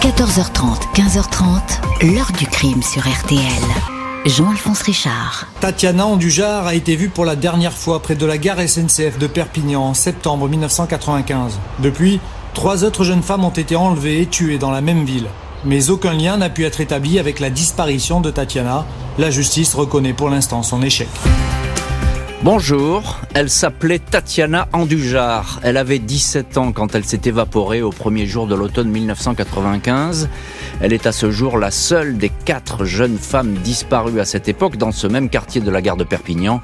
14h30, 15h30, l'heure du crime sur RTL. Jean-Alphonse Richard. Tatiana Andujar a été vue pour la dernière fois près de la gare SNCF de Perpignan en septembre 1995. Depuis, trois autres jeunes femmes ont été enlevées et tuées dans la même ville. Mais aucun lien n'a pu être établi avec la disparition de Tatiana. La justice reconnaît pour l'instant son échec. Bonjour, elle s'appelait Tatiana Andujar. Elle avait 17 ans quand elle s'est évaporée au premier jour de l'automne 1995. Elle est à ce jour la seule des quatre jeunes femmes disparues à cette époque dans ce même quartier de la gare de Perpignan,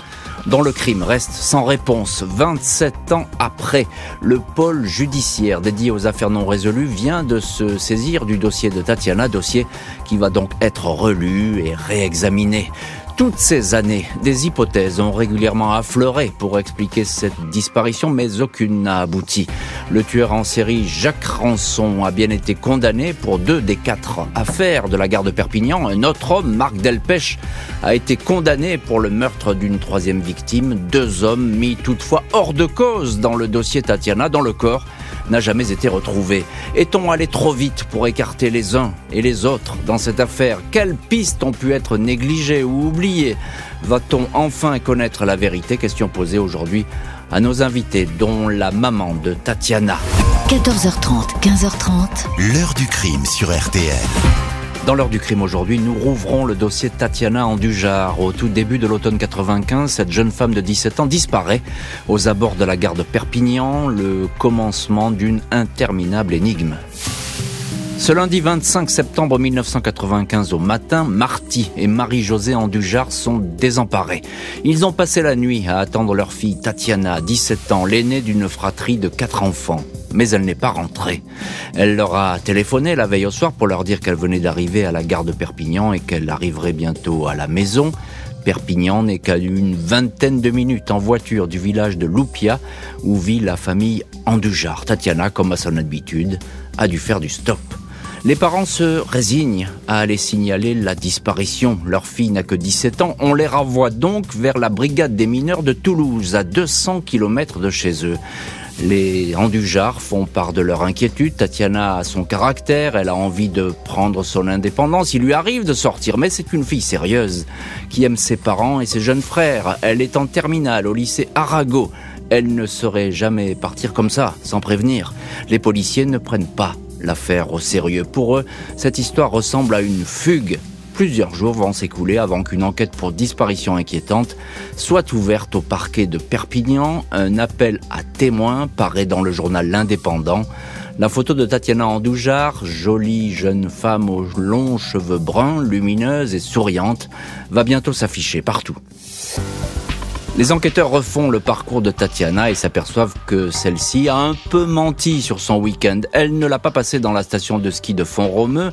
dont le crime reste sans réponse 27 ans après. Le pôle judiciaire dédié aux affaires non résolues vient de se saisir du dossier de Tatiana, dossier qui va donc être relu et réexaminé. Toutes ces années, des hypothèses ont régulièrement affleuré pour expliquer cette disparition, mais aucune n'a abouti. Le tueur en série Jacques Ranson a bien été condamné pour deux des quatre affaires de la gare de Perpignan. Un autre homme, Marc Delpech, a été condamné pour le meurtre d'une troisième victime. Deux hommes mis toutefois hors de cause dans le dossier Tatiana, dans le corps n'a jamais été retrouvé. Est-on allé trop vite pour écarter les uns et les autres dans cette affaire? Quelles pistes ont pu être négligées ou oubliées? Va-t-on enfin connaître la vérité Question posée aujourd'hui à nos invités, dont la maman de Tatiana. 14h30, 15h30. L'heure du crime sur RTL. Dans l'heure du crime aujourd'hui, nous rouvrons le dossier Tatiana Andujar. Au tout début de l'automne 95, cette jeune femme de 17 ans disparaît aux abords de la gare de Perpignan, le commencement d'une interminable énigme. Ce lundi 25 septembre 1995 au matin, Marty et Marie-Josée Andujar sont désemparés. Ils ont passé la nuit à attendre leur fille Tatiana, 17 ans, l'aînée d'une fratrie de quatre enfants. Mais elle n'est pas rentrée. Elle leur a téléphoné la veille au soir pour leur dire qu'elle venait d'arriver à la gare de Perpignan et qu'elle arriverait bientôt à la maison. Perpignan n'est qu'à une vingtaine de minutes en voiture du village de Loupia où vit la famille Andujar. Tatiana, comme à son habitude, a dû faire du stop. Les parents se résignent à aller signaler la disparition. Leur fille n'a que 17 ans. On les renvoie donc vers la brigade des mineurs de Toulouse, à 200 km de chez eux. Les Andujar font part de leur inquiétude. Tatiana a son caractère, elle a envie de prendre son indépendance. Il lui arrive de sortir, mais c'est une fille sérieuse qui aime ses parents et ses jeunes frères. Elle est en terminale au lycée Arago. Elle ne saurait jamais partir comme ça, sans prévenir. Les policiers ne prennent pas l'affaire au sérieux. Pour eux, cette histoire ressemble à une fugue. Plusieurs jours vont s'écouler avant qu'une enquête pour disparition inquiétante soit ouverte au parquet de Perpignan. Un appel à témoins paraît dans le journal L'Indépendant. La photo de Tatiana Andoujar, jolie jeune femme aux longs cheveux bruns, lumineuse et souriante, va bientôt s'afficher partout. Les enquêteurs refont le parcours de Tatiana et s'aperçoivent que celle-ci a un peu menti sur son week-end. Elle ne l'a pas passé dans la station de ski de Font-Romeu,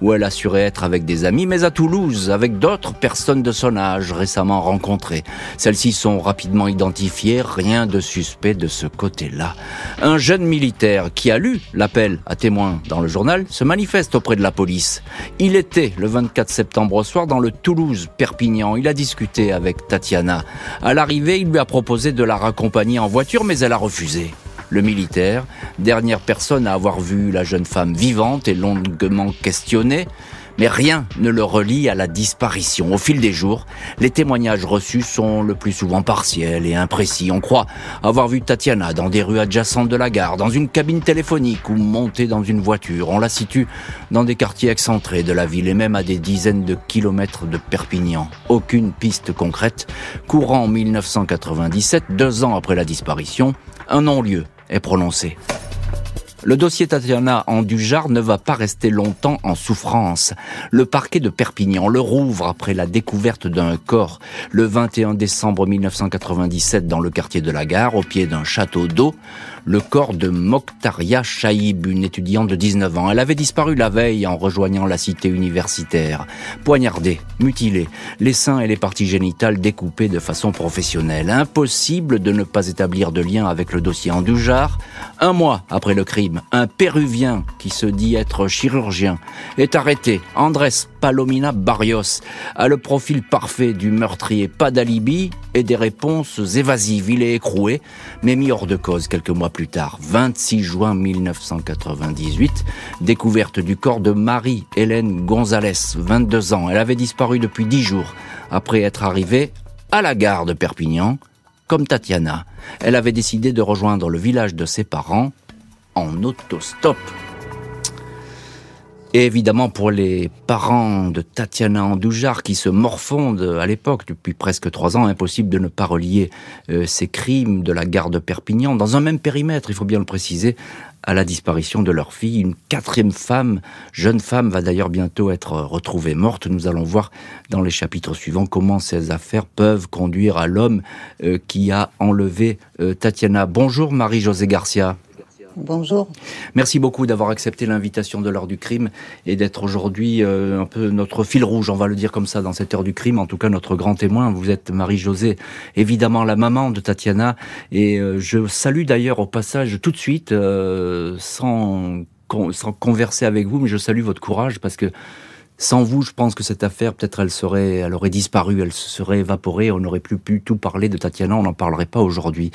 où elle assurait être avec des amis, mais à Toulouse, avec d'autres personnes de son âge récemment rencontrées. Celles-ci sont rapidement identifiées, rien de suspect de ce côté-là. Un jeune militaire qui a lu l'appel à témoins dans le journal se manifeste auprès de la police. Il était le 24 septembre au soir dans le Toulouse-Perpignan. Il a discuté avec Tatiana. À l'arrivée, il lui a proposé de la raccompagner en voiture, mais elle a refusé. Le militaire, dernière personne à avoir vu la jeune femme vivante et longuement questionnée, mais rien ne le relie à la disparition. Au fil des jours, les témoignages reçus sont le plus souvent partiels et imprécis. On croit avoir vu Tatiana dans des rues adjacentes de la gare, dans une cabine téléphonique ou montée dans une voiture. On la situe dans des quartiers excentrés de la ville et même à des dizaines de kilomètres de Perpignan. Aucune piste concrète. Courant en 1997, deux ans après la disparition, un non-lieu est prononcé. Le dossier Tatiana en Dujar ne va pas rester longtemps en souffrance. Le parquet de Perpignan le rouvre après la découverte d'un corps le 21 décembre 1997 dans le quartier de la gare, au pied d'un château d'eau le corps de Mokhtaria Chaïb, une étudiante de 19 ans. Elle avait disparu la veille en rejoignant la cité universitaire. Poignardée, mutilée, les seins et les parties génitales découpées de façon professionnelle. Impossible de ne pas établir de lien avec le dossier Andujar. Un mois après le crime, un Péruvien qui se dit être chirurgien est arrêté. Andrés Palomina Barrios a le profil parfait du meurtrier. Pas d'alibi et des réponses évasives. Il est écroué, mais mis hors de cause quelques mois plus tard, 26 juin 1998, découverte du corps de Marie-Hélène Gonzalez, 22 ans. Elle avait disparu depuis 10 jours après être arrivée à la gare de Perpignan. Comme Tatiana, elle avait décidé de rejoindre le village de ses parents en autostop. Et évidemment pour les parents de Tatiana Andoujar qui se morfondent à l'époque depuis presque trois ans, impossible de ne pas relier euh, ces crimes de la gare de Perpignan dans un même périmètre, il faut bien le préciser, à la disparition de leur fille. Une quatrième femme, jeune femme, va d'ailleurs bientôt être retrouvée morte. Nous allons voir dans les chapitres suivants comment ces affaires peuvent conduire à l'homme euh, qui a enlevé euh, Tatiana. Bonjour Marie-Josée Garcia. Bonjour. Merci beaucoup d'avoir accepté l'invitation de l'heure du crime et d'être aujourd'hui euh, un peu notre fil rouge, on va le dire comme ça, dans cette heure du crime. En tout cas, notre grand témoin. Vous êtes Marie-Josée, évidemment la maman de Tatiana. Et euh, je salue d'ailleurs au passage tout de suite, euh, sans, sans converser avec vous, mais je salue votre courage parce que sans vous, je pense que cette affaire, peut-être, elle serait, elle aurait disparu, elle se serait évaporée. On n'aurait plus pu tout parler de Tatiana. On n'en parlerait pas aujourd'hui.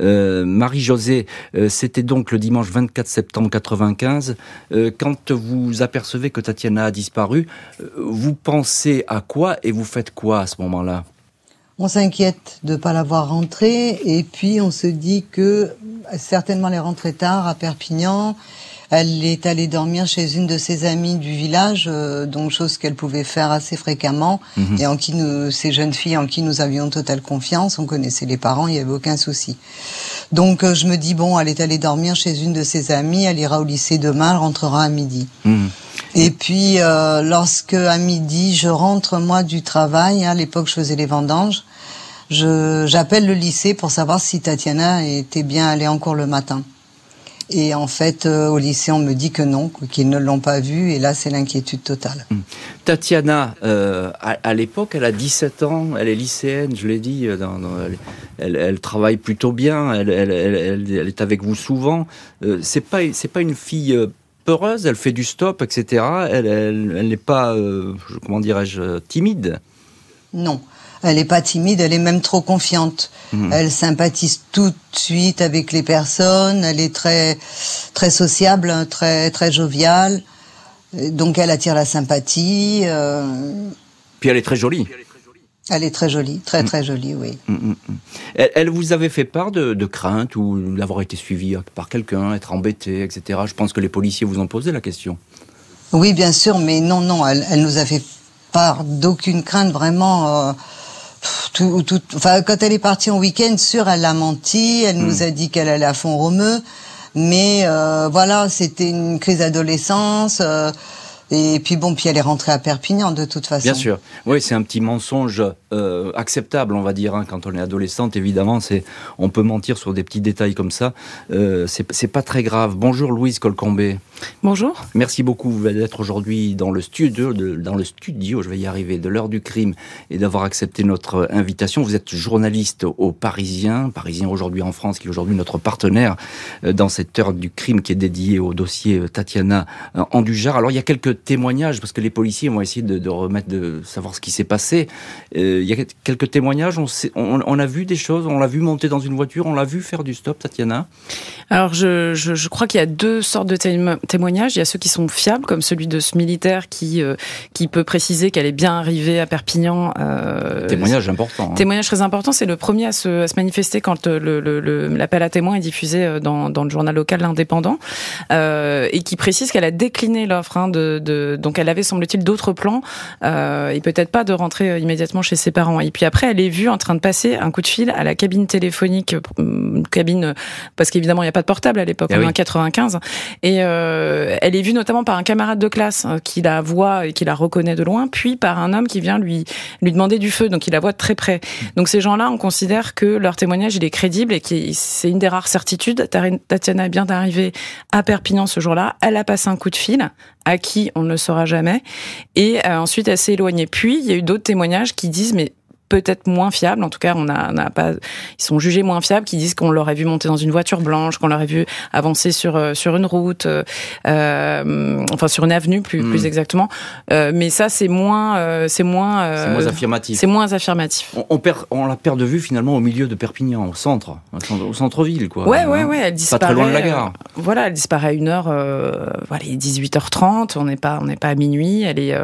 Euh, Marie-Josée, euh, c'était donc le dimanche 24 septembre 95. Euh, quand vous apercevez que Tatiana a disparu, vous pensez à quoi et vous faites quoi à ce moment-là? On s'inquiète de ne pas la voir rentrer et puis on se dit que certainement elle est rentrée tard à Perpignan elle est allée dormir chez une de ses amies du village, euh, donc chose qu'elle pouvait faire assez fréquemment mhm. et en qui nous, ces jeunes filles en qui nous avions totale confiance, on connaissait les parents, il n'y avait aucun souci. Donc euh, je me dis bon, elle est allée dormir chez une de ses amies, elle ira au lycée demain, elle rentrera à midi. Mhm. Et puis euh, lorsque à midi je rentre moi du travail, hein, à l'époque je faisais les vendanges, j'appelle le lycée pour savoir si Tatiana était bien allée encore le matin. Et en fait, euh, au lycée, on me dit que non, qu'ils ne l'ont pas vu. Et là, c'est l'inquiétude totale. Hmm. Tatiana, euh, à, l'époque, elle a 17 ans. Elle est lycéenne, je l'ai dit. Euh, dans, elle, elle, travaille plutôt bien. Elle, elle, elle, est avec vous souvent. Euh, c'est pas, c'est pas une fille peureuse. Elle fait du stop, etc. Elle, n'est pas, comment dirais-je, timide? Non. Elle n'est pas timide, elle est même trop confiante. Mhm. Elle sympathise tout de suite avec les personnes. Elle est très très sociable, très très joviale. Donc elle attire la sympathie. Euh. Puis elle est très jolie. Elle est très jolie, très très jolie, oui. Mm. Elle, vous avait fait part de, de crainte ou d'avoir été suivie par quelqu'un, être embêtée, etc. Je pense que les policiers vous ont posé la question. Oui, bien sûr, mais non, non, elle, elle nous a fait part d'aucune crainte, vraiment. Euh, tout, tout, enfin, quand elle est partie en week-end, sûr, elle a menti. Elle nous hmm. a dit qu'elle allait à fond romeux. Mais euh, voilà, c'était une crise d'adolescence. Euh, et puis bon, puis elle est rentrée à Perpignan de toute façon. Bien sûr. Oui, c'est un petit mensonge euh, acceptable, on va dire, hein, quand on est adolescente. Évidemment, c'est on peut mentir sur des petits détails comme ça. Euh, c'est pas très grave. Bonjour Louise Colcombé. Bonjour. Merci beaucoup d'être aujourd'hui dans le studio, de, dans le studio, je vais y arriver, de l'heure du crime et d'avoir accepté notre invitation. Vous êtes journaliste au Parisien, Parisien aujourd'hui en France, qui est aujourd'hui notre partenaire euh, dans cette heure du crime qui est dédiée au dossier euh, Tatiana euh, Andujar. Alors il y a quelques témoignages parce que les policiers vont essayer de, de remettre, de savoir ce qui s'est passé. il y a quelques témoignages. On, on, on a vu des choses. On l'a vu monter dans une voiture. On l'a vu faire du stop, Tatiana. Alors je, je, je crois qu'il y a deux sortes de témoignages. Il y a ceux qui sont fiables, comme celui de ce militaire qui qui peut préciser qu'elle est bien arrivée à Perpignan. Euh, témoignage important. Hein. Témoignage très important. C'est le premier à se, à se manifester quand l'appel le, le, à témoins est diffusé dans, dans le journal local L'Indépendant euh, et qui précise qu'elle a décliné l'offre hein, de, de, donc elle avait semble-t-il d'autres plans euh, et peut-être pas de rentrer euh, immédiatement chez ses parents. Et puis après, elle est vue en train de passer un coup de fil à la cabine téléphonique, euh, cabine parce qu'évidemment il n'y a pas de portable à l'époque, ah en 95, et euh, elle est vue notamment par un camarade de classe qui la voit et qui la reconnaît de loin, puis par un homme qui vient lui lui demander du feu, donc il la voit de très près. Donc ces gens-là, on considère que leur témoignage il est crédible et que c'est une des rares certitudes. Tatiana est bien arrivée à Perpignan ce jour-là. Elle a passé un coup de fil à qui on ne le saura jamais. Et euh, ensuite, elle s'est éloignée. Puis, il y a eu d'autres témoignages qui disent, mais peut-être moins fiables. En tout cas, on a, on a pas, ils sont jugés moins fiables, qui disent qu'on l'aurait vu monter dans une voiture blanche, qu'on l'aurait vu avancer sur euh, sur une route, euh, euh, enfin sur une avenue plus plus hmm. exactement. Euh, mais ça, c'est moins, c'est moins, c'est moins affirmatif. C'est moins affirmatif. On, on, perd, on la perd de vue finalement au milieu de Perpignan, au centre, au centre-ville, quoi. Ouais, ouais, ouais. Elle disparaît. Pas très loin de la gare. voilà, elle disparaît à une heure. voilà, il est 18h30. On n'est pas, on n'est pas à minuit. Elle est,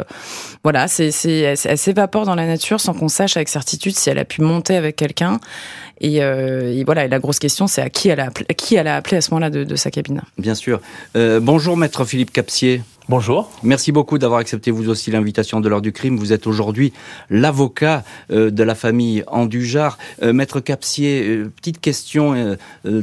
voilà, c'est, c'est, elle s'évapore dans la nature sans qu'on sache avec certitude si elle a pu monter avec quelqu'un. Et, euh, voilà, la grosse question, c'est à qui elle a appelé, à qui elle a appelé à ce moment-là de, de, sa cabine. Bien sûr. Euh, bonjour, maître Philippe Capsier. Bonjour. Merci beaucoup d'avoir accepté vous aussi l'invitation de l'heure du crime. Vous êtes aujourd'hui l'avocat euh, de la famille Andujar. Euh, Maître Capsier, euh, petite question.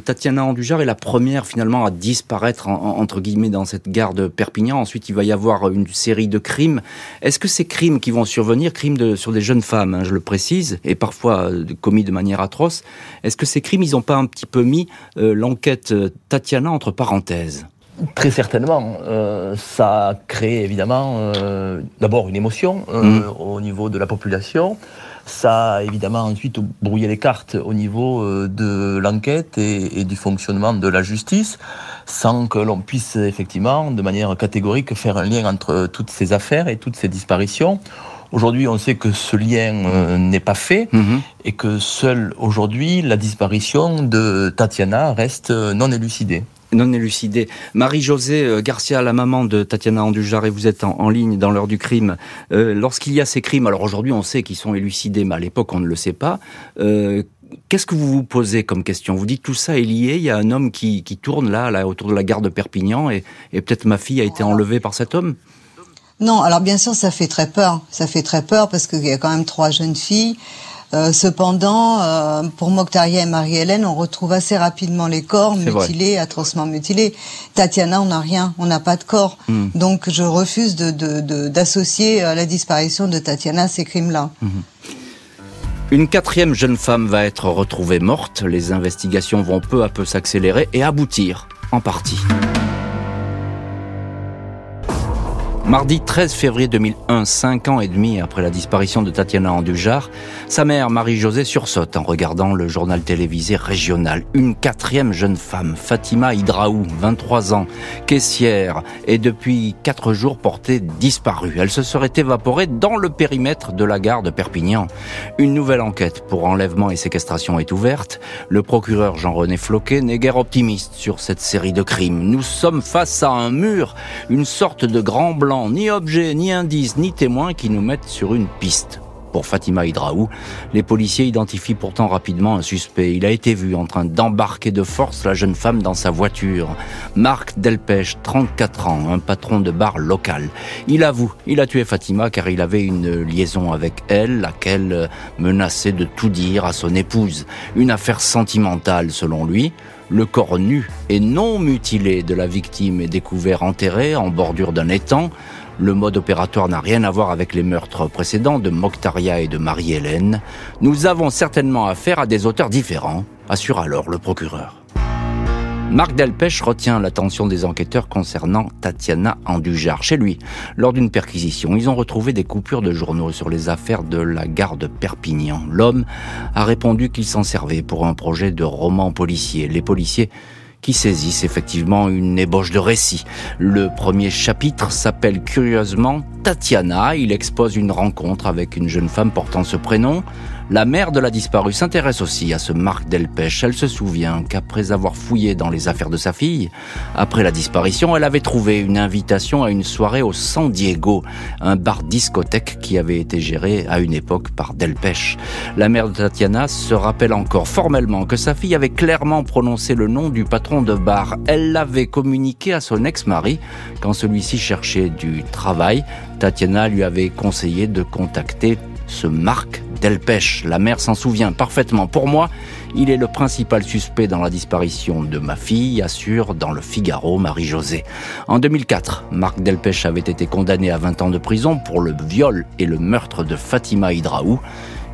Tatiana Andujar est la première finalement à disparaître entre guillemets dans cette gare de Perpignan. Ensuite, il va y avoir une série de crimes. Est-ce que ces crimes qui vont survenir, crimes sur des jeunes femmes, hein, je le précise, et parfois commis de manière atroce, est-ce que ces crimes, ils n'ont pas un petit peu mis l'enquête Tatiana entre parenthèses? Très certainement. Euh, ça a créé évidemment euh, d'abord une émotion euh, mm. au niveau de la population. Ça a évidemment ensuite brouillé les cartes au niveau de l'enquête et, du fonctionnement de la justice, sans que l'on puisse effectivement, de manière catégorique, faire un lien entre toutes ces affaires et toutes ces disparitions. Aujourd'hui, on sait que ce lien n'est pas fait mm-hmm. et que seule aujourd'hui la disparition de Tatiana reste non élucidée non élucidé. Marie-Josée euh, Garcia, la maman de Tatiana Andujar, et vous êtes en, ligne dans l'heure du crime. Euh, lorsqu'il y a ces crimes, alors aujourd'hui on sait qu'ils sont élucidés, mais à l'époque on ne le sait pas. Euh, qu'est-ce que vous vous posez comme question? Vous dites tout ça est lié, il y a un homme qui, tourne là, là, autour de la gare de Perpignan, et, et peut-être ma fille a été enlevée par cet homme? Non, alors bien sûr ça fait très peur. Ça fait très peur parce qu'il y a quand même trois jeunes filles. Euh, cependant, euh, pour Mokhtaria et Marie-Hélène, on retrouve assez rapidement les corps mutilés, atrocement mutilés. Tatiana, on n'a rien, on n'a pas de corps. Hmm. Donc je refuse d'associer de, de, la disparition de Tatiana à ces crimes-là. Hmm. Une quatrième jeune femme va être retrouvée morte. Les investigations vont peu à peu s'accélérer et aboutir en partie. Mardi 13 février 2001, cinq ans et demi après la disparition de Tatiana Andujar, sa mère Marie-Josée sursaute en regardant le journal télévisé régional. Une quatrième jeune femme, Fatima Hydraou, 23 ans, caissière, est depuis quatre jours portée disparue. Elle se serait évaporée dans le périmètre de la gare de Perpignan. Une nouvelle enquête pour enlèvement et séquestration est ouverte. Le procureur Jean-René Floquet n'est guère optimiste sur cette série de crimes. Nous sommes face à un mur, une sorte de grand blanc ni objet, ni indice, ni témoin qui nous mettent sur une piste. Pour Fatima Hydraou, les policiers identifient pourtant rapidement un suspect. Il a été vu en train d'embarquer de force la jeune femme dans sa voiture. Marc Delpech, 34 ans, un patron de bar local. Il avoue, il a tué Fatima car il avait une liaison avec elle, laquelle menaçait de tout dire à son épouse. Une affaire sentimentale selon lui. Le corps nu et non mutilé de la victime est découvert enterré en bordure d'un étang. Le mode opératoire n'a rien à voir avec les meurtres précédents de Mokhtaria et de Marie-Hélène. Nous avons certainement affaire à des auteurs différents, assure alors le procureur. Marc Delpech retient l'attention des enquêteurs concernant Tatiana Andujar. Chez lui, lors d'une perquisition, ils ont retrouvé des coupures de journaux sur les affaires de la gare de Perpignan. L'homme a répondu qu'il s'en servait pour un projet de roman policier. Les policiers qui saisissent effectivement une ébauche de récit. Le premier chapitre s'appelle curieusement Tatiana. Il expose une rencontre avec une jeune femme portant ce prénom. La mère de la disparue s'intéresse aussi à ce Marc Delpech. Elle se souvient qu'après avoir fouillé dans les affaires de sa fille, après la disparition, elle avait trouvé une invitation à une soirée au San Diego, un bar discothèque qui avait été géré à une époque par Delpech. La mère de Tatiana se rappelle encore formellement que sa fille avait clairement prononcé le nom du patron de bar. Elle l'avait communiqué à son ex-mari quand celui-ci cherchait du travail. Tatiana lui avait conseillé de contacter ce Marc Delpech. La mère s'en souvient parfaitement. Pour moi, il est le principal suspect dans la disparition de ma fille, assure dans le Figaro Marie-Josée. En 2004, Marc Delpech avait été condamné à 20 ans de prison pour le viol et le meurtre de Fatima Hydraou.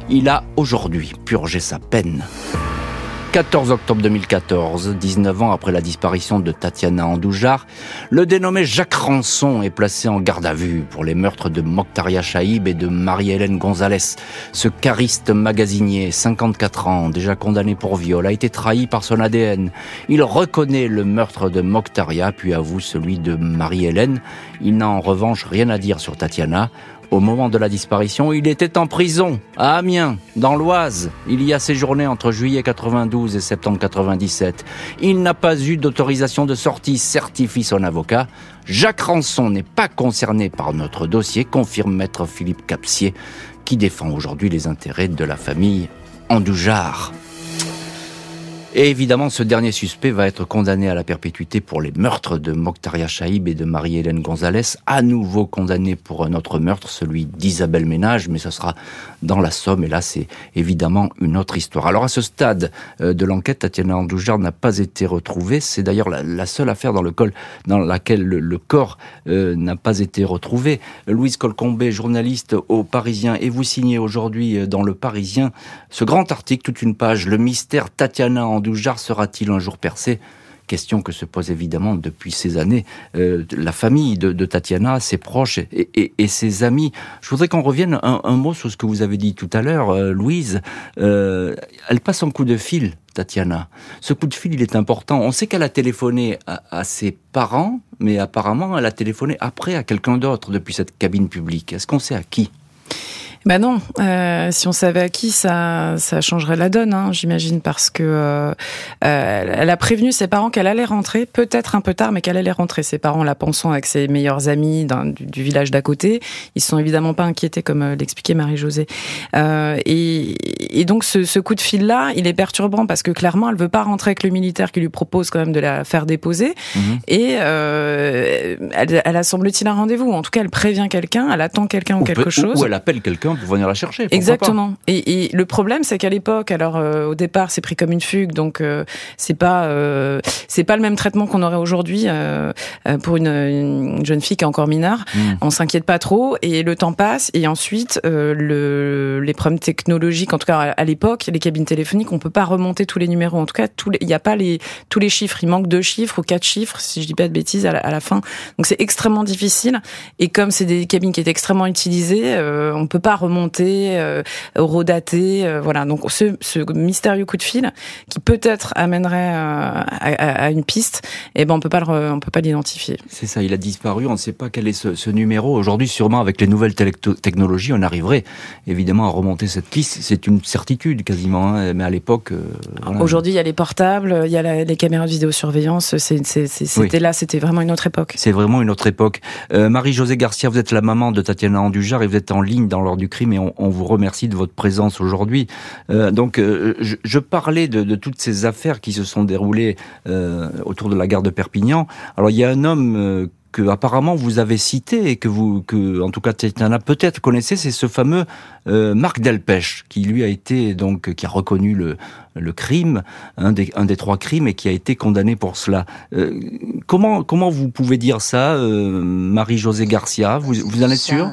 Il a aujourd'hui purgé sa peine. 14 octobre 2014, 19 ans après la disparition de Tatiana Andoujar, le dénommé Jacques Ranson est placé en garde à vue pour les meurtres de Mokhtaria Chaïb et de Marie-Hélène Gonzalez. Ce chariste magasinier, 54 ans, déjà condamné pour viol, a été trahi par son ADN. Il reconnaît le meurtre de Mokhtaria, puis avoue celui de Marie-Hélène. Il n'a en revanche rien à dire sur Tatiana. Au moment de la disparition, il était en prison, à Amiens, dans l'Oise. Il y a séjourné entre juillet 92 et septembre 97. Il n'a pas eu d'autorisation de sortie, certifie son avocat. Jacques Ranson n'est pas concerné par notre dossier, confirme maître Philippe Capsier, qui défend aujourd'hui les intérêts de la famille Andoujar. Et évidemment, ce dernier suspect va être condamné à la perpétuité pour les meurtres de Mokhtaria Chaïb et de Marie-Hélène Gonzalez, à nouveau condamné pour un autre meurtre, celui d'Isabelle Ménage, mais ce sera dans la Somme, et là c'est évidemment une autre histoire. Alors à ce stade euh, de l'enquête, Tatiana Andoujar n'a pas été retrouvée, c'est d'ailleurs la, seule affaire dans, le col, dans laquelle le, corps euh, n'a pas été retrouvé. Louise Colcombé, journaliste au Parisien, et vous signez aujourd'hui euh, dans le Parisien ce grand article, toute une page, le mystère Tatiana Andoujar Andoujar sera-t-il un jour percé? Question que se pose évidemment depuis ces années euh, la famille de, Tatiana, ses proches et, ses amis. Je voudrais qu'on revienne un, mot sur ce que vous avez dit tout à l'heure, euh, Louise. Euh, elle passe un coup de fil, Tatiana. Ce coup de fil, il est important. On sait qu'elle a téléphoné à, ses parents, mais apparemment, elle a téléphoné après à quelqu'un d'autre depuis cette cabine publique. Est-ce qu'on sait à qui? Ben non, euh, si on savait à qui, ça, ça changerait la donne, hein, j'imagine, parce que euh, euh, elle a prévenu ses parents qu'elle allait rentrer, peut-être un peu tard, mais qu'elle allait rentrer. Ses parents la pensant avec ses meilleurs amis du, village d'à côté. Ils sont évidemment pas inquiétés, comme euh, l'expliquait Marie-Josée. Euh, et, et, donc ce, ce coup de fil-là, il est perturbant parce que clairement, elle veut pas rentrer avec le militaire qui lui propose quand même de la faire déposer. Mhm. Et euh, elle, elle, a semble-t-il un rendez-vous. En tout cas, elle prévient quelqu'un, elle attend quelqu'un ou, quelque chose. Ou elle appelle quelqu'un pour venir la chercher. Exactement. Et, et, le problème, c'est qu'à l'époque, alors euh, au départ, c'est pris comme une fugue, donc euh, c'est pas euh, c'est pas le même traitement qu'on aurait aujourd'hui pour une, une, jeune fille qui est encore mineure. Hmm. On s'inquiète pas trop, et le temps passe, et ensuite le les problèmes technologiques, en tout cas à, l'époque, les cabines téléphoniques, on peut pas remonter tous les numéros. En tout cas, il n'y a pas tous les chiffres. Il manque deux chiffres ou quatre chiffres, si je dis pas de bêtises, à la, fin. Donc c'est extrêmement difficile. Et comme c'est des cabines qui étaient extrêmement utilisées, on peut pas remonter, euh, eurodater, euh, voilà. Donc ce, mystérieux coup de fil qui peut-être amènerait euh, à, une piste, et eh ben on peut pas on peut pas l'identifier. C'est ça, il a disparu, on ne sait pas quel est ce, ce numéro. Aujourd'hui, sûrement avec les nouvelles technologies, on arriverait évidemment à remonter cette piste. C'est une certitude quasiment, hein, mais à l'époque. Aujourd'hui, il y a les portables, il y a les caméras de vidéosurveillance. C'était là, c'était vraiment une autre époque. C'est vraiment une autre époque. Marie-Josée Garcia, vous êtes la maman de Tatiana Andujar et vous êtes en ligne dans l'ordre du crime et on, vous remercie de votre présence aujourd'hui. Euh, donc, euh, je, parlais de, toutes ces affaires qui se sont déroulées euh, autour de la gare de Perpignan. Alors, il y a un homme que apparemment vous avez cité et que vous, que en tout cas Tatiana peut-être connaissez, c'est ce fameux Marc Delpech qui lui a été donc qui a reconnu le, le crime, un des, un des trois crimes et qui a été condamné pour cela. comment comment vous pouvez dire ça, Marie-Josée Garcia? Vous vous en êtes sûre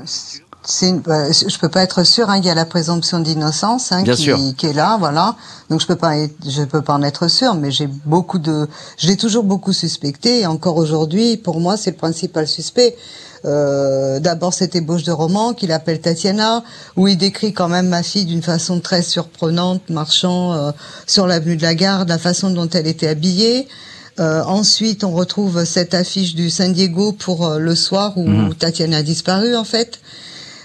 une, bah, je peux pas être sûr. Hein, il y a la présomption d'innocence hein, qui, qui, est là, voilà. Donc je peux pas, je peux pas en être sûr, mais j'ai beaucoup de, je l'ai toujours beaucoup suspecté. Et encore aujourd'hui, pour moi, c'est le principal suspect. Euh, D'abord cette ébauche de roman qu'il appelle Tatiana, où il décrit quand même ma fille d'une façon très surprenante, marchant euh, sur l'avenue de la Gare, la façon dont elle était habillée. Euh, ensuite, on retrouve cette affiche du San Diego pour euh, le soir où mhm. Tatiana a disparu en fait.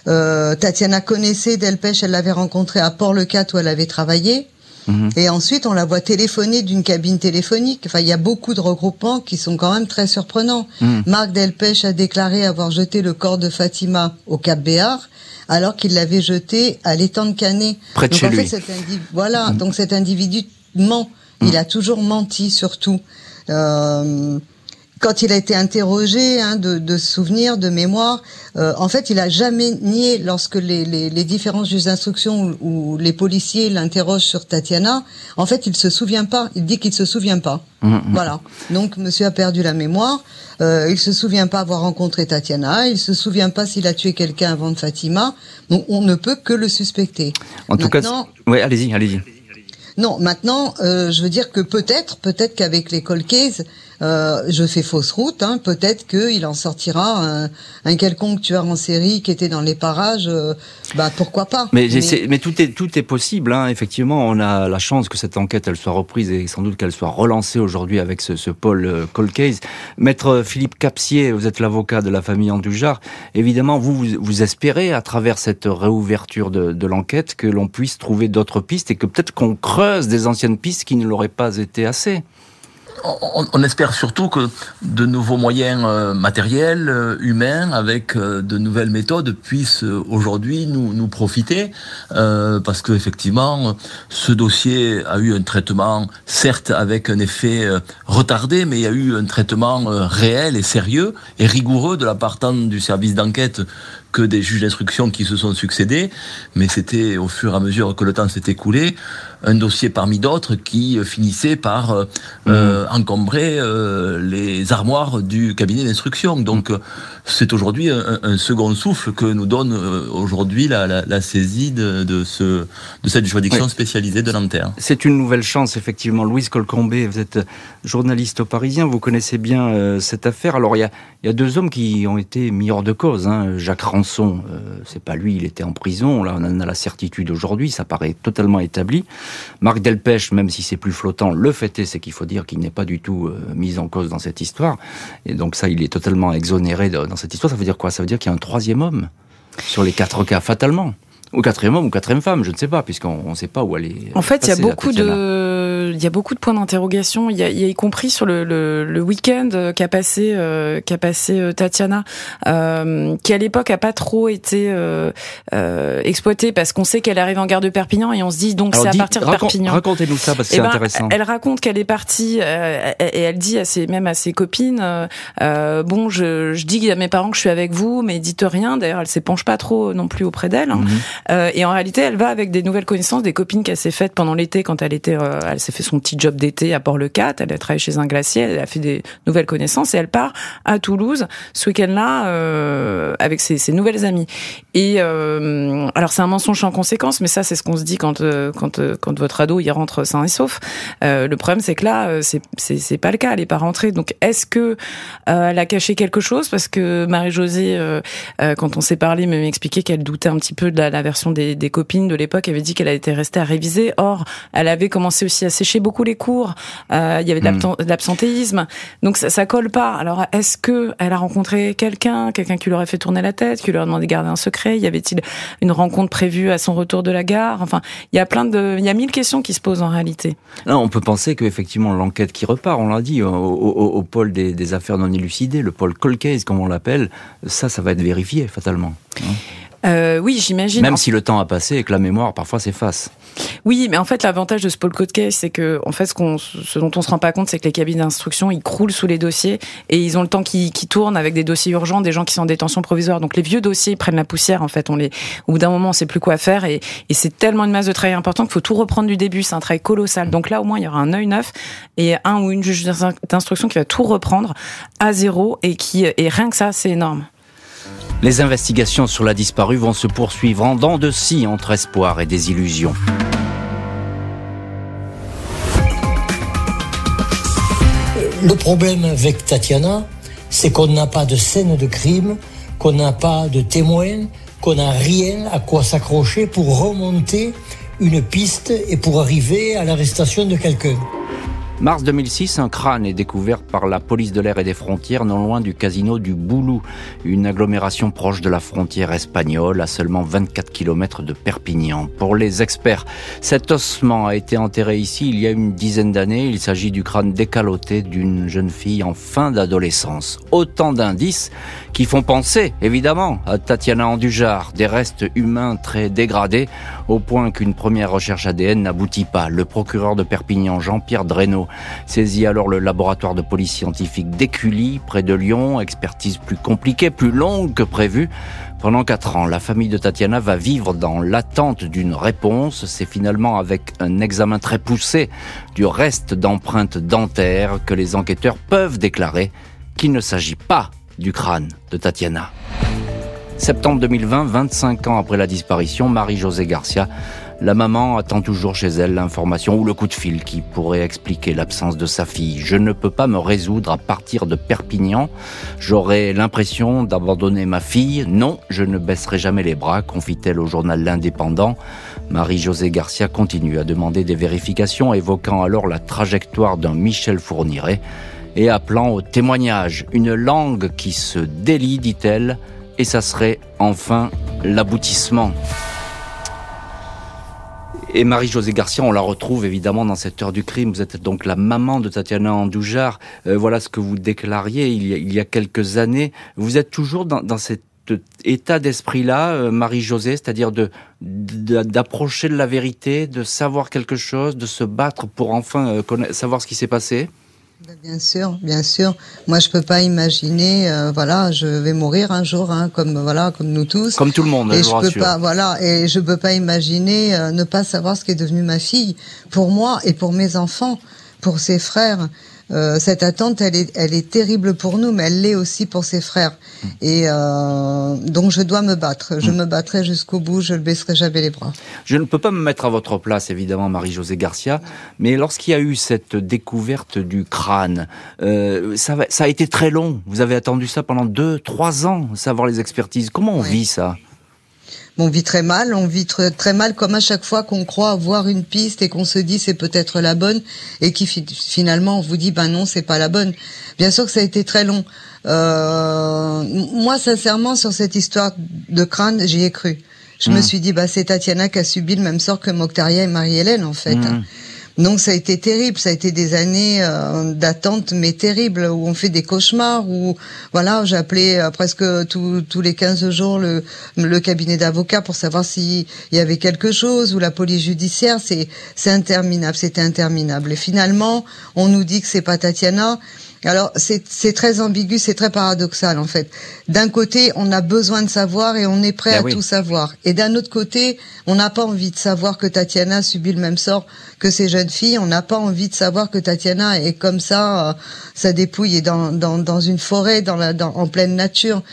Euh, Tatiana connaissait Delpech, elle l'avait rencontré à Port-le-Cat où elle avait travaillé. Mhm. Et ensuite, on la voit téléphoner d'une cabine téléphonique. Enfin, il y a beaucoup de regroupements qui sont quand même très surprenants. Mhm. Marc Delpech a déclaré avoir jeté le corps de Fatima au Cap Béar, alors qu'il l'avait jeté à l'étang de Canet. Près de donc, chez en lui. Cet voilà. Mhm. Donc cet individu ment. Il a toujours menti, surtout. Euh, quand il a été interrogé hein, de, de souvenirs, de mémoire, euh, en fait, il a jamais nié lorsque les, les, les différents juges d'instruction ou, les policiers l'interrogent sur Tatiana. En fait, il se souvient pas. Il dit qu'il se souvient pas. Mmh, mmh. Voilà. Donc, Monsieur a perdu la mémoire. Euh, il se souvient pas avoir rencontré Tatiana. Il se souvient pas s'il a tué quelqu'un avant de Fatima. Donc, on ne peut que le suspecter. En tout cas, oui, allez-y, allez-y. Non, maintenant, euh, je veux dire que peut-être, peut-être qu'avec les cold cases, euh, je fais fausse route. Hein, peut-être qu'il en sortira un, un, quelconque tueur en série qui était dans les parages. Euh, bah pourquoi pas Mais, mais... mais, tout est tout est possible. Hein. Effectivement, on a la chance que cette enquête elle soit reprise et sans doute qu'elle soit relancée aujourd'hui avec ce, ce pôle euh, cold case. Maître Philippe Capsier, vous êtes l'avocat de la famille Andujar. Évidemment, vous, vous, vous espérez à travers cette réouverture de, de l'enquête que l'on puisse trouver d'autres pistes et que peut-être qu'on creuse des anciennes pistes qui ne l'auraient pas été assez. On, espère surtout que de nouveaux moyens euh, matériels, euh, humains, avec euh, de nouvelles méthodes puissent aujourd'hui nous, profiter, parce qu'effectivement, ce dossier a eu un traitement, certes avec un effet retardé, mais il y a eu un traitement réel et sérieux et rigoureux de la part du service d'enquête que des juges d'instruction qui se sont succédés, mais c'était au fur et à mesure que le temps s'est écoulé, un dossier parmi d'autres qui finissait par euh, mmh. euh, encombrer euh, les armoires du cabinet d'instruction. Donc c'est aujourd'hui un, un, second souffle que nous donne aujourd'hui la, la, la, saisie de, de, ce, de cette juridiction oui. spécialisée de Nanterre. C'est une nouvelle chance, effectivement. Louise Colcombé, vous êtes journaliste au Parisien, vous connaissez bien euh, cette affaire. Alors il y a, il y a deux hommes qui ont été mis hors de cause. Hein. Jacques Ranson, euh, c'est pas lui, il était en prison. Là, on en a la certitude aujourd'hui, ça paraît totalement établi. Marc Delpech, même si c'est plus flottant, le fait est, c'est qu'il faut dire qu'il n'est pas du tout euh, mis en cause dans cette histoire. Et donc ça, il est totalement exonéré dans cette histoire. Ça veut dire quoi? Ça veut dire qu'il y a un troisième homme sur les quatre cas, fatalement. Ou quatrième homme ou quatrième femme, je ne sais pas, puisqu'on ne sait pas où elle est. En fait, il y a beaucoup de, il y a beaucoup de points d'interrogation. Il y a, y a y compris sur le, le, le week-end qu'a passé, euh, qu'a passé euh, Tatiana, euh, qui à l'époque a pas trop été euh, euh, exploité parce qu'on sait qu'elle arrive en gare de Perpignan et on se dit donc c'est à partir de raconte, Perpignan. Racontez-nous ça parce que c'est ben, intéressant. Elle raconte qu'elle est partie euh, et elle dit à ses, même à ses copines, bon, je, je dis à mes parents que je suis avec vous, mais dites rien. D'ailleurs, elle s'épanche pas trop non plus auprès d'elle. Hein. Mm -hmm. Euh, et en réalité, elle va avec des nouvelles connaissances, des copines qu'elle s'est faites pendant l'été quand elle était, euh, elle s'est fait son petit job d'été à Port-le-Cat. Elle a travaillé chez un glacier, elle a fait des nouvelles connaissances et elle part à Toulouse ce week-end-là euh, avec ses, nouvelles amies. Et euh, alors c'est un mensonge sans conséquence, mais ça c'est ce qu'on se dit quand euh, quand votre ado il rentre sain et sauf. le problème c'est que là c'est c'est pas le cas, elle est pas rentrée. Donc est-ce que elle a caché quelque chose? Parce que Marie-Josée quand on s'est parlé m'expliquait qu'elle doutait un petit peu de la, version des, des, copines de l'époque avait dit qu'elle était restée à réviser. Or, elle avait commencé aussi à sécher beaucoup les cours. Euh, il y avait de l'absentéisme. Donc ça, ça colle pas. Alors, est-ce que elle a rencontré quelqu'un, quelqu'un qui lui aurait fait tourner la tête, qui lui aurait demandé de garder un secret? Y avait-il une rencontre prévue à son retour de la gare? Enfin, il y a plein de, il y a mille questions qui se posent en réalité. Non, on peut penser qu'effectivement l'enquête qui repart, on l'a dit, au, au, au, pôle des, des, affaires non élucidées, le pôle cold case comme on l'appelle, ça, ça va être vérifié fatalement. Hein euh, oui, j'imagine. Même si le temps a passé et que la mémoire parfois s'efface. Oui, mais en fait, l'avantage de ce code case, c'est que, en fait, ce, qu'on, ce dont on se rend pas compte, c'est que les cabines d'instruction, ils croulent sous les dossiers et ils ont le temps qui, qui tourne avec des dossiers urgents, des gens qui sont en détention provisoire. Donc, les vieux dossiers, ils prennent la poussière, en fait. On les, au bout d'un moment, on sait plus quoi faire et, et c'est tellement une masse de travail importante qu'il faut tout reprendre du début. C'est un travail colossal. Donc là, au moins, il y aura un œil neuf et un ou une juge d'instruction qui va tout reprendre à zéro et qui, et rien que ça, c'est énorme. Les investigations sur la disparue vont se poursuivre en dents de scie entre espoir et désillusion. Le problème avec Tatiana, c'est qu'on n'a pas de scène de crime, qu'on n'a pas de témoins, qu'on n'a rien à quoi s'accrocher pour remonter une piste et pour arriver à l'arrestation de quelqu'un. Mars 2006, un crâne est découvert par la police de l'air et des frontières non loin du casino du Boulou, une agglomération proche de la frontière espagnole à seulement 24 km de Perpignan. Pour les experts, cet ossement a été enterré ici il y a une dizaine d'années. Il s'agit du crâne décaloté d'une jeune fille en fin d'adolescence. Autant d'indices qui font penser, évidemment, à Tatiana Andujar, des restes humains très dégradés, au point qu'une première recherche ADN n'aboutit pas. Le procureur de Perpignan, Jean-Pierre Dreynaud, saisit alors le laboratoire de police scientifique d'Écully, près de Lyon, expertise plus compliquée, plus longue que prévu. Pendant quatre ans, la famille de Tatiana va vivre dans l'attente d'une réponse. C'est finalement avec un examen très poussé du reste d'empreintes dentaires que les enquêteurs peuvent déclarer qu'il ne s'agit pas du crâne de Tatiana. Septembre 2020, 25 ans après la disparition, Marie-Josée Garcia la maman attend toujours chez elle l'information ou le coup de fil qui pourrait expliquer l'absence de sa fille. Je ne peux pas me résoudre à partir de Perpignan. J'aurais l'impression d'abandonner ma fille. Non, je ne baisserai jamais les bras, confie-t-elle au journal L'Indépendant. Marie-Josée Garcia continue à demander des vérifications, évoquant alors la trajectoire d'un Michel Fourniret et appelant au témoignage. Une langue qui se délie, dit-elle, et ça serait enfin l'aboutissement. Et Marie-Josée Garcia, on la retrouve évidemment dans cette heure du crime. Vous êtes donc la maman de Tatiana Andoujar. Euh, voilà ce que vous déclariez il y a, quelques années. Vous êtes toujours dans, cet état d'esprit-là, euh, Marie-Josée, c'est-à-dire de d'approcher de, la vérité, de savoir quelque chose, de se battre pour enfin euh, savoir ce qui s'est passé? Bien sûr, bien sûr. Moi, je peux pas imaginer. Euh, voilà, je vais mourir un jour, hein, comme voilà, comme nous tous. Comme tout le monde. Et je, je peux pas, voilà, et je peux pas imaginer euh, ne pas savoir ce qui est devenu ma fille, pour moi et pour mes enfants, pour ses frères. Euh, cette attente, elle est, elle est terrible pour nous, mais elle l'est aussi pour ses frères. Mm. Et euh, donc, je dois me battre. Je mm. me battrai jusqu'au bout. Je ne baisserai jamais les bras. Je ne peux pas me mettre à votre place, évidemment, Marie-Josée Garcia. Mais lorsqu'il y a eu cette découverte du crâne, euh, ça, ça, a été très long. Vous avez attendu ça pendant deux, trois ans, savoir les expertises. Comment on vit ça? On vit très mal, on vit très, mal comme à chaque fois qu'on croit avoir une piste et qu'on se dit c'est peut-être la bonne et qui finalement on vous dit ben non c'est pas la bonne. Bien sûr que ça a été très long. Euh, moi sincèrement sur cette histoire de crâne j'y ai cru. Je me mmh. suis dit bah c'est Tatiana qui a subi le même sort que Moctaria et Marie-Hélène en fait. Hein. Mmh. Donc ça a été terrible, ça a été des années euh, d'attente mais terribles où on fait des cauchemars où voilà, j'appelais euh, presque tous les 15 jours le, le cabinet d'avocats pour savoir s'il y avait quelque chose ou la police judiciaire, c'est c'est interminable, c'était interminable. Et finalement, on nous dit que c'est pas Tatiana alors c'est très ambigu, c'est très paradoxal en fait. D'un côté, on a besoin de savoir et on est prêt ben à tout savoir. Et d'un autre côté, on n'a pas envie de savoir que Tatiana subit le même sort que ces jeunes filles. On n'a pas envie de savoir que Tatiana est comme ça, euh, sa dépouille est dans, dans, dans une forêt, dans la, dans, en pleine nature.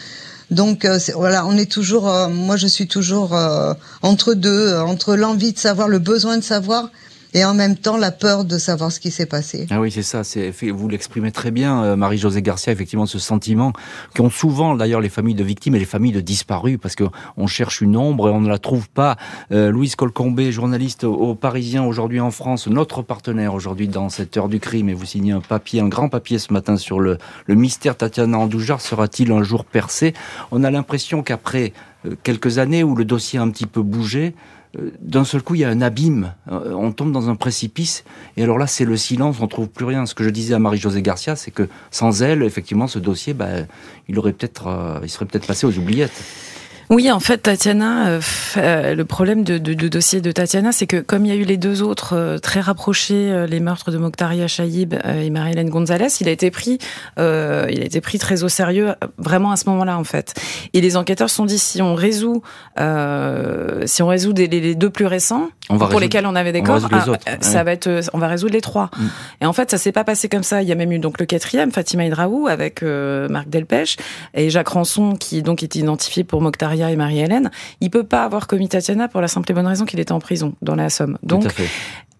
Donc euh, voilà, on est toujours, euh, moi je suis toujours entre deux, entre l'envie de savoir, le besoin de savoir, et en même temps la peur de savoir ce qui s'est passé. Ah oui, c'est ça. C'est vous l'exprimez très bien, euh, Marie-Josée Garcia. Effectivement, ce sentiment qu'ont souvent d'ailleurs les familles de victimes et les familles de disparus, parce qu'on cherche une ombre et on ne la trouve pas. Euh, Louise Colcombé, journaliste au, Parisien aujourd'hui en France, notre partenaire aujourd'hui dans cette heure du crime, et vous signez un papier, un grand papier ce matin sur le, le mystère Tatiana Andoujar sera-t-il un jour percé? On a l'impression qu'après euh, quelques années où le dossier a un petit peu bougé, d'un seul coup, il y a un abîme. Euh, on tombe dans un précipice. Et alors là, c'est le silence, on trouve plus rien. Ce que je disais à Marie-Josée Garcia, c'est que sans elle, effectivement, ce dossier, ben, il aurait peut-être, euh, il serait peut-être passé aux oubliettes. Oui, en fait, Tatiana, euh, euh, le problème de, de, de, dossier de Tatiana, c'est que comme il y a eu les deux autres euh, très rapprochés, les meurtres de Mokhtaria Chaïb et Marie-Hélène Gonzalez, il a été pris, il a été pris très au sérieux, vraiment à ce moment-là, en fait. Et les enquêteurs se sont dit si on résout, si on résout les, deux plus récents, pour lesquels on avait des corps, ah, ça va être, on va résoudre les trois. Mm. Et en fait, ça s'est pas passé comme ça. Il y a même eu donc le quatrième, Fatima Hidraou, avec Marc Delpech et Jacques Ranson, qui donc est identifié pour Mokhtaria et Marie-Hélène, il peut pas avoir commis Tatiana pour la simple et bonne raison qu'il était en prison dans la Somme. Donc,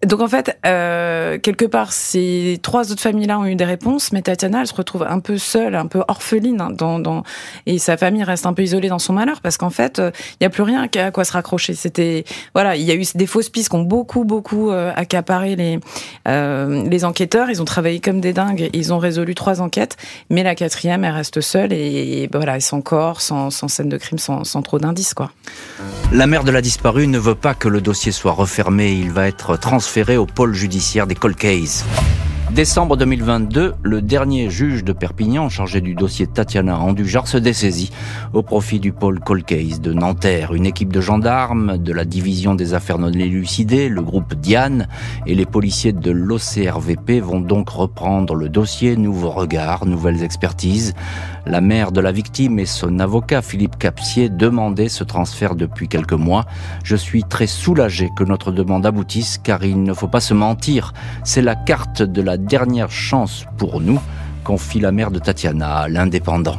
donc en fait, euh, quelque part, ces trois autres familles-là ont eu des réponses, mais Tatiana, elle se retrouve un peu seule, un peu orpheline, hein, et sa famille reste un peu isolée dans son malheur, parce qu'en fait, euh, il n'y a plus rien à quoi se raccrocher. C'était, voilà, il y a eu des fausses pistes qui ont beaucoup, beaucoup euh, accaparé les, euh, les enquêteurs. Ils ont travaillé comme des dingues, ils ont résolu trois enquêtes, mais la quatrième, elle reste seule, et, voilà, sans corps, sans, scène de crime, sans, sans trop d'indices, quoi. La mère de la disparue ne veut pas que le dossier soit refermé. Il va être transféré au pôle judiciaire des cold Décembre 2022, le dernier juge de Perpignan chargé du dossier Tatiana Andujar se dessaisit au profit du pôle Colcase de Nanterre. Une équipe de gendarmes de la division des affaires non élucidées, le groupe Diane et les policiers de l'OCRVP vont donc reprendre le dossier. Nouveaux regards, nouvelles expertises. La mère de la victime et son avocat Philippe Capsier demandaient ce transfert depuis quelques mois. Je suis très soulagé que notre demande aboutisse car il ne faut pas se mentir. C'est la carte de la dernière chance pour nous, confie la mère de Tatiana à l'indépendant.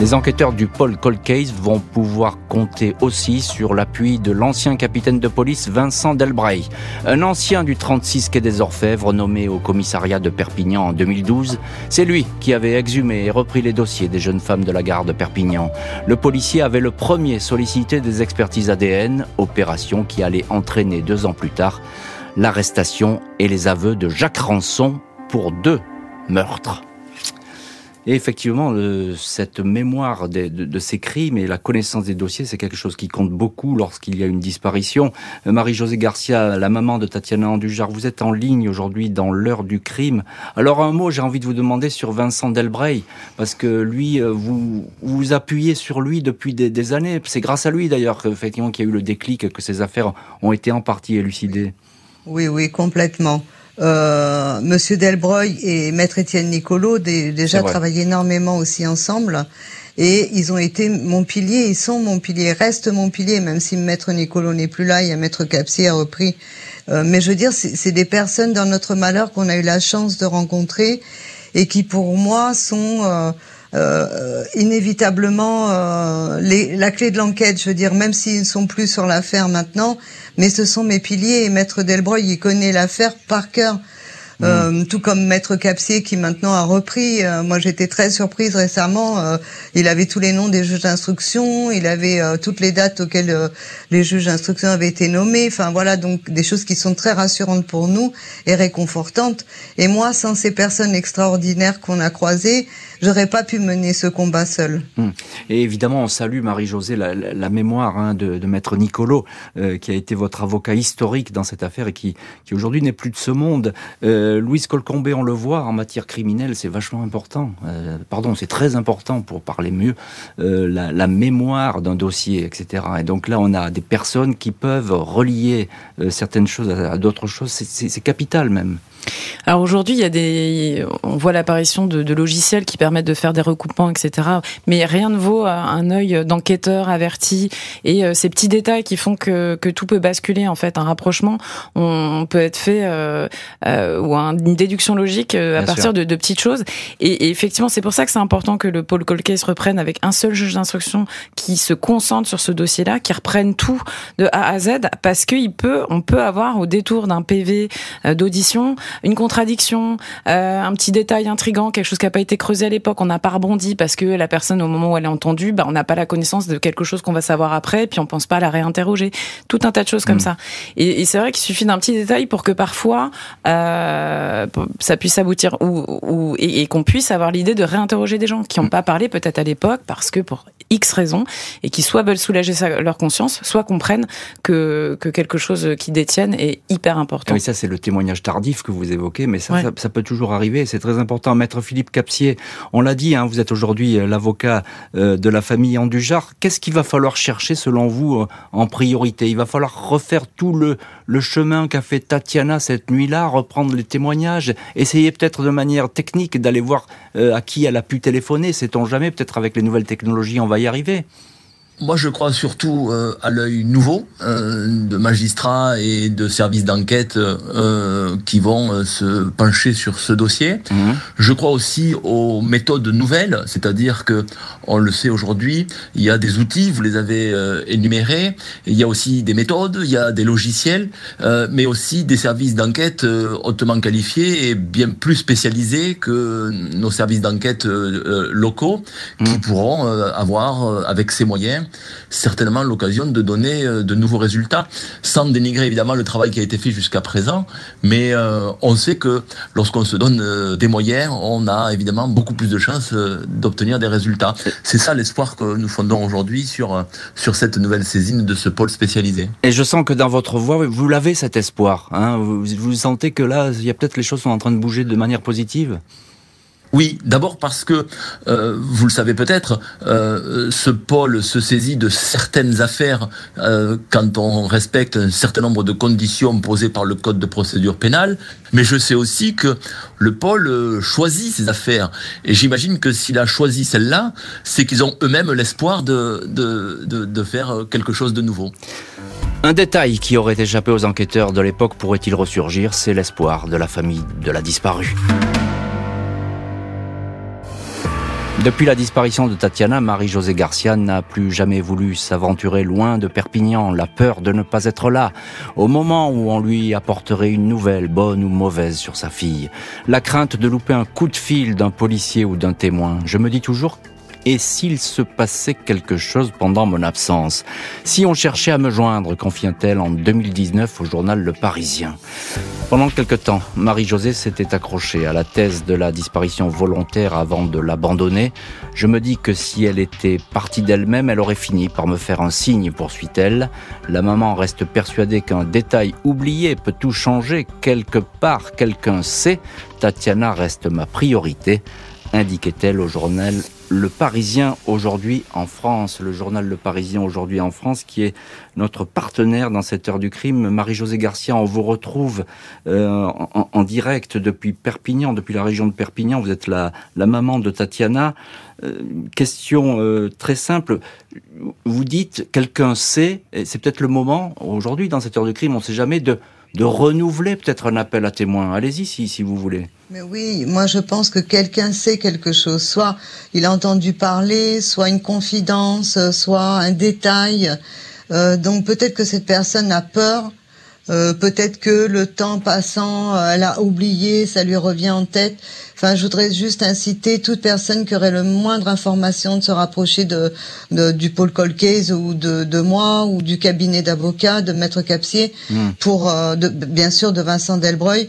Les enquêteurs du Paul Cold Case vont pouvoir compter aussi sur l'appui de l'ancien capitaine de police Vincent Delbray, un ancien du 36 quai des Orfèvres nommé au commissariat de Perpignan en 2012. C'est lui qui avait exhumé et repris les dossiers des jeunes femmes de la gare de Perpignan. Le policier avait le premier sollicité des expertises ADN, opération qui allait entraîner deux ans plus tard l'arrestation et les aveux de Jacques Rançon pour deux meurtres. Et effectivement, cette mémoire de, ces crimes et la connaissance des dossiers, c'est quelque chose qui compte beaucoup lorsqu'il y a une disparition. Marie-Josée Garcia, la maman de Tatiana Andujar, vous êtes en ligne aujourd'hui dans l'heure du crime. Alors un mot, j'ai envie de vous demander sur Vincent Delbray, parce que lui, euh, vous vous appuyez sur lui depuis des, années. C'est grâce à lui d'ailleurs qu'effectivement qu'il y a eu le déclic, que ces affaires ont été en partie élucidées. Oui, oui, complètement. Euh, Monsieur Delbreuil et Maître Étienne Nicolo déjà travaillé énormément aussi ensemble. Et ils ont été mon pilier, ils sont mon pilier, restent mon pilier, même si Maître Nicolo n'est plus là, il y a Maître Capsier a repris. Euh, mais je veux dire, c'est des personnes dans notre malheur qu'on a eu la chance de rencontrer et qui pour moi sont euh, euh, inévitablement euh, les, la clé de l'enquête. Je veux dire, même s'ils ne sont plus sur l'affaire maintenant, mais ce sont mes piliers. Et Maître Delbreuil, il connaît l'affaire par cœur. Mm. Euh, tout comme Maître Capsier qui maintenant a repris. Euh, moi, j'étais très surprise récemment. Euh, il avait tous les noms des juges d'instruction, il avait toutes les dates auxquelles les juges d'instruction avaient été nommés. Enfin voilà, donc des choses qui sont très rassurantes pour nous et réconfortantes. Et moi, sans ces personnes extraordinaires qu'on a croisées, j'aurais pas pu mener ce combat seul. Mm. Et évidemment, on salue Marie-Josée la, mémoire hein, de, Maître Nicolo, qui a été votre avocat historique dans cette affaire et qui, qui aujourd'hui n'est plus de ce monde. Euh, Louise Colcombé, on le voit, en matière criminelle, c'est vachement important. Euh, pardon, c'est très important pour parler mieux, euh, la, mémoire d'un dossier, etc. Et donc là, on a des personnes qui peuvent relier certaines choses à d'autres choses. C'est capital même. Alors aujourd'hui, il y a des, on voit l'apparition de, de, logiciels qui permettent de faire des recoupements, etc. Mais rien ne vaut un œil d'enquêteur averti et euh, ces petits détails qui font que, que tout peut basculer en fait. Un rapprochement, on, peut être fait euh, euh, ou une déduction logique à partir de, de, petites choses. Et, et effectivement, c'est pour ça que c'est important que le pôle cold case reprenne avec un seul juge d'instruction qui se concentre sur ce dossier-là, qui reprenne tout de A à Z, parce qu'il peut, on peut avoir au détour d'un PV d'audition une contradiction, euh, un petit détail intrigant, quelque chose qui n'a pas été creusé à l'époque, on n'a pas rebondi parce que la personne au moment où elle est entendue, bah, on n'a pas la connaissance de quelque chose qu'on va savoir après, puis on pense pas à la réinterroger. Tout un tas de choses comme mm. ça. Et, et c'est vrai qu'il suffit d'un petit détail pour que parfois euh, ça puisse aboutir ou, ou et, et qu'on puisse avoir l'idée de réinterroger des gens qui n'ont mm. pas parlé peut-être à l'époque parce que pour X raisons et qui soit veulent soulager leur conscience, soit comprennent que, que quelque chose qu'ils détiennent est hyper important. Oui, ça c'est le témoignage tardif que vous vous évoquez, mais ça, ça, peut toujours arriver. C'est très important. Maître Philippe Capsier, on l'a dit, hein, vous êtes aujourd'hui euh, l'avocat euh, de la famille Andujar. Qu'est-ce qu'il va falloir chercher, selon vous, euh, en priorité? Il va falloir refaire tout le, le chemin qu'a fait Tatiana cette nuit-là, reprendre les témoignages, essayer peut-être de manière technique d'aller voir à qui elle a pu téléphoner. Sait-on jamais Peut-être avec les nouvelles technologies, on va y arriver. Moi, je crois surtout euh, à l'œil nouveau euh, de magistrats et de services d'enquête euh, qui vont se pencher sur ce dossier. Mhm. Je crois aussi aux méthodes nouvelles, c'est-à-dire que on le sait aujourd'hui, il y a des outils, vous les avez énumérés, il y a aussi des méthodes, il y a des logiciels, mais aussi des services d'enquête hautement qualifiés et bien plus spécialisés que nos services d'enquête locaux, qui mhm. pourront avoir avec ces moyens certainement l'occasion de donner euh, de nouveaux résultats, sans dénigrer évidemment le travail qui a été fait jusqu'à présent, mais euh, on sait que lorsqu'on se donne euh, des moyens, on a évidemment beaucoup plus de chances d'obtenir des résultats. C'est ça l'espoir que nous fondons aujourd'hui sur, sur cette nouvelle saisine de ce pôle spécialisé. Et je sens que dans votre voix, vous l'avez cet espoir. Hein vous, vous sentez que là, il y a peut-être les choses sont en train de bouger de manière positive? Oui, d'abord parce que, euh, vous le savez peut-être, euh, ce pôle se saisit de certaines affaires euh, quand on respecte un certain nombre de conditions posées par le Code de procédure pénale, mais je sais aussi que le pôle choisit ces affaires. Et j'imagine que s'il a choisi celle-là, c'est qu'ils ont eux-mêmes l'espoir de, de faire quelque chose de nouveau. Un détail qui aurait échappé aux enquêteurs de l'époque pourrait-il ressurgir, c'est l'espoir de la famille de la disparue. Depuis la disparition de Tatiana, Marie-Josée Garcia n'a plus jamais voulu s'aventurer loin de Perpignan, la peur de ne pas être là, au moment où on lui apporterait une nouvelle, bonne ou mauvaise, sur sa fille. La crainte de louper un coup de fil d'un policier ou d'un témoin. Je me dis toujours et s'il se passait quelque chose pendant mon absence. Si on cherchait à me joindre, confia-t-elle en 2019 au journal Le Parisien. Pendant quelque temps, Marie-Josée s'était accrochée à la thèse de la disparition volontaire avant de l'abandonner. Je me dis que si elle était partie d'elle-même, elle aurait fini par me faire un signe, poursuit-elle. La maman reste persuadée qu'un détail oublié peut tout changer. Quelque part, quelqu'un sait. Tatiana reste ma priorité indiquait-elle au journal Le Parisien aujourd'hui en France. Le journal Le Parisien aujourd'hui en France qui est notre partenaire dans cette heure du crime. Marie-Josée Garcia, on vous retrouve euh, en, direct depuis Perpignan, depuis la région de Perpignan. Vous êtes la, la maman de Tatiana. Euh, question euh, très simple. Vous dites, quelqu'un sait, et c'est peut-être le moment, aujourd'hui dans cette heure du crime, on ne sait jamais, de de renouveler peut-être un appel à témoins. Allez-y si, si vous voulez. Mais oui, moi je pense que quelqu'un sait quelque chose. Soit il a entendu parler, soit une confidence, soit un détail. Euh, donc peut-être que cette personne a peur euh, peut-être que le temps passant, euh, elle a oublié, ça lui revient en tête. Enfin, je voudrais juste inciter toute personne qui aurait le moindre information de se rapprocher de, du pôle Colcase ou de, de, moi ou du cabinet d'avocat de Maître Capsier hmm. pour, euh, de, bien sûr, de Vincent Delbreuil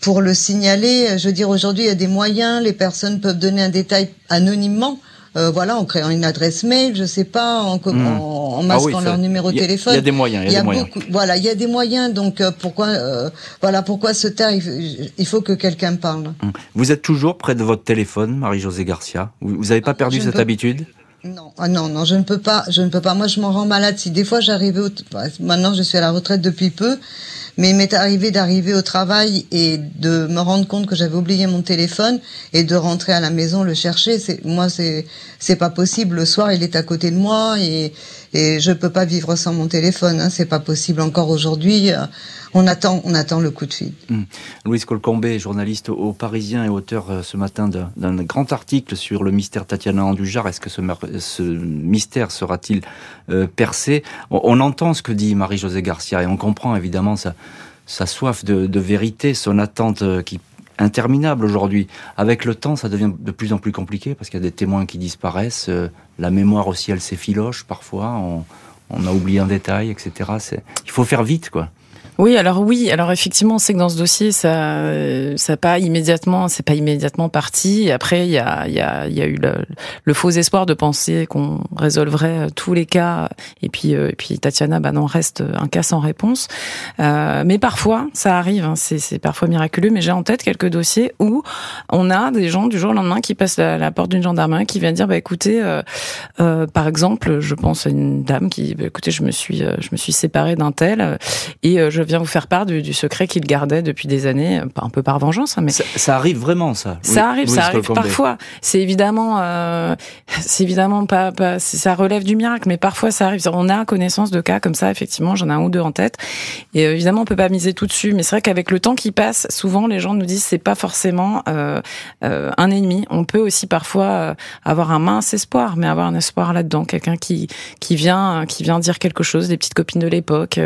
pour le signaler. Je veux dire, aujourd'hui, il y a des moyens, les personnes peuvent donner un détail anonymement. Euh, voilà, en créant une adresse mail, je sais pas, en, hmm. en, ah masquant leur numéro de téléphone. Il y a des moyens. Il y a, des moyens. voilà, il y a des moyens. Donc euh, pourquoi, euh, voilà, pourquoi se taire il, faut que quelqu'un parle. Hmm. Vous êtes toujours près de votre téléphone, Marie-Josée Garcia? Vous n'avez pas perdu cette habitude? Non, ah non, non, je ne peux pas, je ne peux pas. Moi, je m'en rends malade. Si des fois j'arrivais, au... maintenant je suis à la retraite depuis peu, mais il m'est arrivé d'arriver au travail et de me rendre compte que j'avais oublié mon téléphone et de rentrer à la maison le chercher. C'est moi, c'est c'est pas possible. Le soir, il est à côté de moi et et je peux pas vivre sans mon téléphone. Hein. C'est pas possible encore aujourd'hui. On attend, on attend le coup de fil. Mmh. Louise Colcombé, journaliste au Parisien et auteur euh, ce matin d'un grand article sur le mystère Tatiana Andujar. Est-ce que ce, mystère sera-t-il euh, percé? On, entend ce que dit Marie-Josée Garcia et on comprend évidemment sa, soif de, vérité, son attente euh, qui interminable aujourd'hui. Avec le temps, ça devient de plus en plus compliqué parce qu'il y a des témoins qui disparaissent. Euh, la mémoire aussi, elle s'effiloche parfois. On, on, a oublié un détail, etc. Il faut faire vite, quoi. Oui, alors oui, alors effectivement, on sait que dans ce dossier, ça, ça pas immédiatement, c'est pas immédiatement parti. après, il y a, y a, y a eu le, faux espoir de penser qu'on résolverait tous les cas. Et puis, euh, et puis Tatiana, bah non, reste un cas sans réponse. Euh, mais parfois, ça arrive. Hein, c'est parfois miraculeux. Mais j'ai en tête quelques dossiers où on a des gens du jour au lendemain qui passent la, la porte d'une gendarmerie qui viennent dire, bah écoutez, euh, euh, par exemple, je pense à une dame qui, bah, écoutez, je me suis, euh, je me suis séparée d'un tel et je vient vous faire part du, secret qu'il gardait depuis des années, un peu par vengeance. Hein, mais ça, arrive vraiment, ça. Ça arrive, ça arrive parfois. C'est évidemment, euh, c'est évidemment pas, pas, ça relève du miracle, mais parfois ça arrive. On a connaissance de cas comme ça, effectivement. J'en ai un ou deux en tête. Et euh, évidemment, on peut pas miser tout dessus, mais c'est vrai qu'avec le temps qui passe, souvent les gens nous disent c'est pas forcément euh, un ennemi. On peut aussi parfois avoir un mince espoir, mais avoir un espoir là-dedans, quelqu'un qui qui vient qui vient dire quelque chose, des petites copines de l'époque,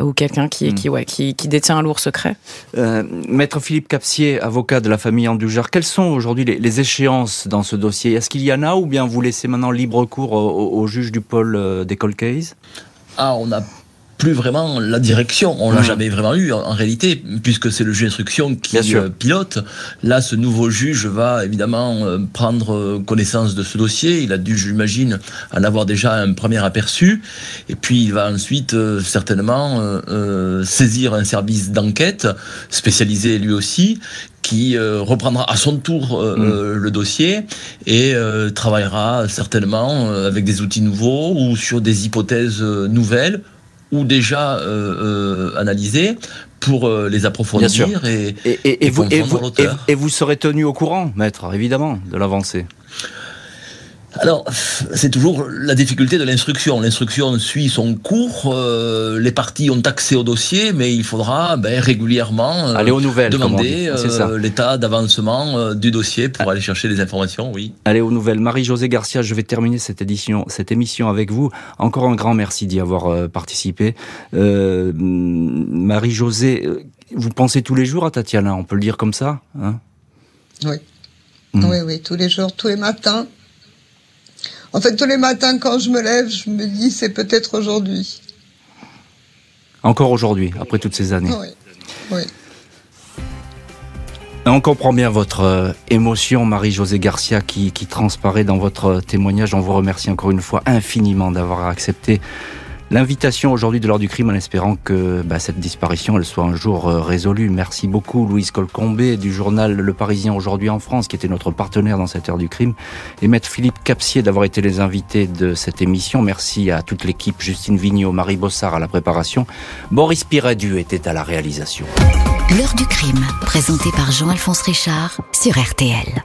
ou quelqu'un qui qui, ouais, qui, détient un lourd secret. Euh, Maître Philippe Capsier, avocat de la famille Andujar, quelles sont aujourd'hui les, échéances dans ce dossier? Est-ce qu'il y en a ou bien vous laissez maintenant libre cours au, juge du pôle euh, des case ah, on a plus vraiment la direction. On l'a mmh. jamais vraiment eu en, réalité, puisque c'est le juge d'instruction qui euh, pilote. Là, ce nouveau juge va évidemment euh, prendre euh, connaissance de ce dossier. Il a dû, j'imagine, en avoir déjà un premier aperçu. Et puis, il va ensuite certainement saisir un service d'enquête spécialisé lui aussi, qui reprendra à son tour mmh. le dossier et travaillera certainement avec des outils nouveaux ou sur des hypothèses nouvelles ou déjà euh, euh, analysés pour euh, les approfondir et, et, vous, et, vous, et, vous serez tenu au courant, maître, évidemment, de l'avancée. Alors, c'est toujours la difficulté de l'instruction. L'instruction suit son cours, euh, les parties ont accès au dossier, mais il faudra ben, régulièrement aller aux nouvelles, demander l'état d'avancement du dossier pour aller chercher des informations, oui. Allez aux nouvelles. Marie-Josée Garcia, je vais terminer cette édition, cette émission avec vous. Encore un grand merci d'y avoir participé. Marie-Josée, vous pensez tous les jours à Tatiana, on peut le dire comme ça hein? Oui. Hmm. Oui, oui, tous les jours, tous les matins. En fait, tous les matins, quand je me lève, je me dis c'est peut-être aujourd'hui. Encore aujourd'hui, après toutes ces années. Oui. oui. On comprend bien votre euh, émotion, Marie-Josée Garcia, qui, qui transparaît dans votre témoignage. On vous remercie encore une fois infiniment d'avoir accepté L'invitation aujourd'hui de l'heure du crime en espérant que bah, cette disparition elle soit un jour euh, résolue. Merci beaucoup Louise Colcombé du journal Le Parisien aujourd'hui en France qui était notre partenaire dans cette heure du crime et maître Philippe Capsier d'avoir été les invités de cette émission. Merci à toute l'équipe Justine Vignot, Marie Bossard à la préparation. Boris Piradu était à la réalisation. L'heure du crime présenté par Jean-Alphonse Richard sur RTL.